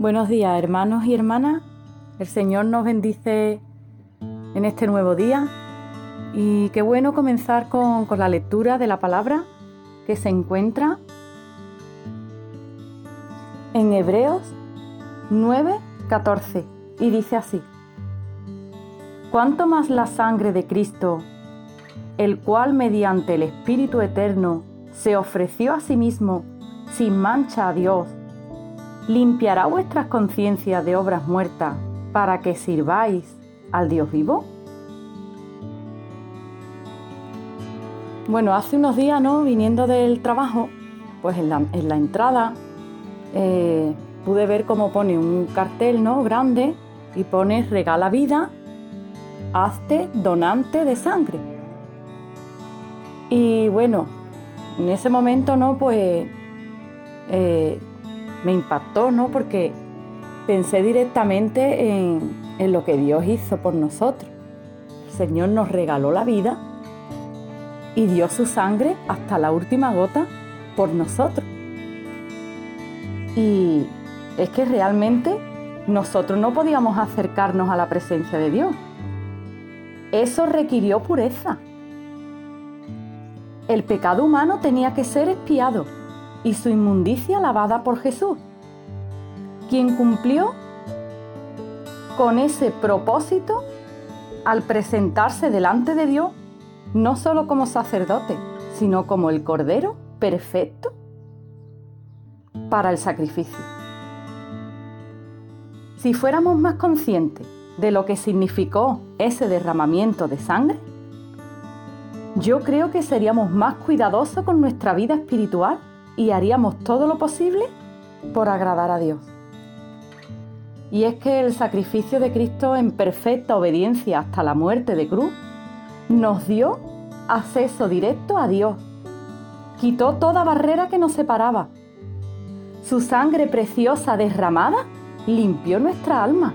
Buenos días, hermanos y hermanas. El Señor nos bendice en este nuevo día y qué bueno comenzar con, con la lectura de la palabra que se encuentra en Hebreos 9, 14 y dice así. ¿Cuánto más la sangre de Cristo, el cual mediante el Espíritu Eterno se ofreció a sí mismo sin mancha a Dios, limpiará vuestras conciencias de obras muertas para que sirváis al Dios vivo? Bueno, hace unos días, ¿no? Viniendo del trabajo, pues en la, entrada eh, pude ver cómo pone un cartel, ¿no? Grande y pone regala vida, hazte donante de sangre. Y bueno, en ese momento, ¿no? Pues eh, me impactó, ¿no? Porque pensé directamente en, lo que Dios hizo por nosotros. El Señor nos regaló la vida y dio su sangre hasta la última gota por nosotros. Y es que realmente nosotros no podíamos acercarnos a la presencia de Dios. Eso requirió pureza. El pecado humano tenía que ser expiado y su inmundicia lavada por Jesús, quien cumplió con ese propósito al presentarse delante de Dios, no solo como sacerdote, sino como el Cordero perfecto para el sacrificio. Si fuéramos más conscientes de lo que significó ese derramamiento de sangre, yo creo que seríamos más cuidadosos con nuestra vida espiritual y haríamos todo lo posible por agradar a Dios. Y es que el sacrificio de Cristo en perfecta obediencia hasta la muerte de cruz nos dio acceso directo a Dios. Quitó toda barrera que nos separaba. Su sangre preciosa derramada limpió nuestra alma.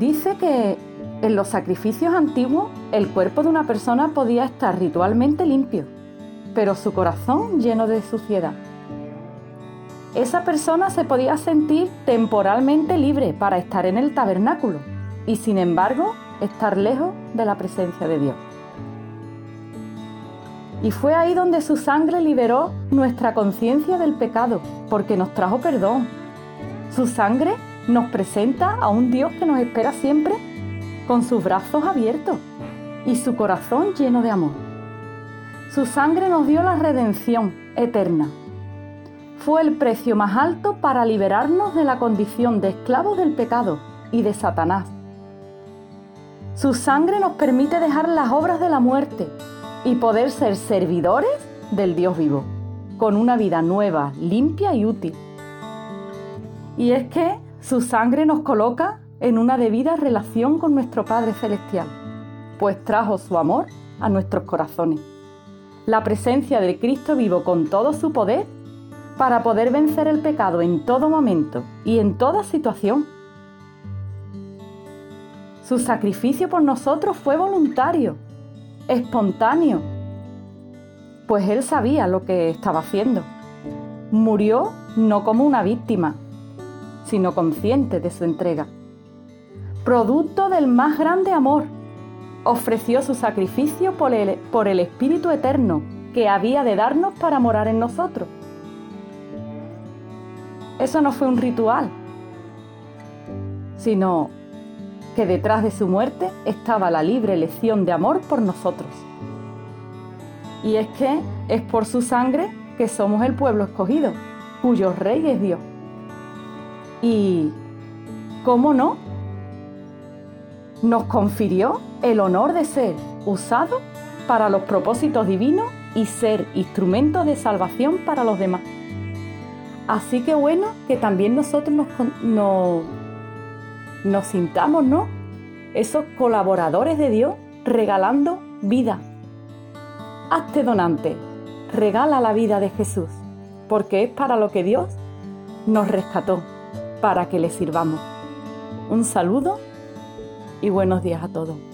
Dice que en los sacrificios antiguos, el cuerpo de una persona podía estar ritualmente limpio, pero su corazón lleno de suciedad. Esa persona se podía sentir temporalmente libre para estar en el tabernáculo y sin embargo estar lejos de la presencia de Dios. Y fue ahí donde su sangre liberó nuestra conciencia del pecado, porque nos trajo perdón. Su sangre nos presenta a un Dios que nos espera siempre con sus brazos abiertos y su corazón lleno de amor. Su sangre nos dio la redención eterna. Fue el precio más alto para liberarnos de la condición de esclavos del pecado y de Satanás. Su sangre nos permite dejar las obras de la muerte y poder ser servidores del Dios vivo, con una vida nueva, limpia y útil. Y es que su sangre nos coloca en una debida relación con nuestro Padre Celestial, pues trajo su amor a nuestros corazones. La presencia de Cristo vivo con todo su poder para poder vencer el pecado en todo momento y en toda situación. Su sacrificio por nosotros fue voluntario, espontáneo, pues Él sabía lo que estaba haciendo. Murió no como una víctima, sino consciente de su entrega producto del más grande amor, ofreció su sacrificio por el, por el Espíritu Eterno que había de darnos para morar en nosotros. Eso no fue un ritual, sino que detrás de su muerte estaba la libre elección de amor por nosotros. Y es que es por su sangre que somos el pueblo escogido, cuyo rey es Dios. Y, ¿cómo no? nos confirió el honor de ser usado para los propósitos divinos y ser instrumentos de salvación para los demás. Así que bueno, que también nosotros nos, nos, sintamos, ¿no? Esos colaboradores de Dios regalando vida. Hazte donante, regala la vida de Jesús, porque es para lo que Dios nos rescató, para que le sirvamos. Un saludo y buenos días a todos.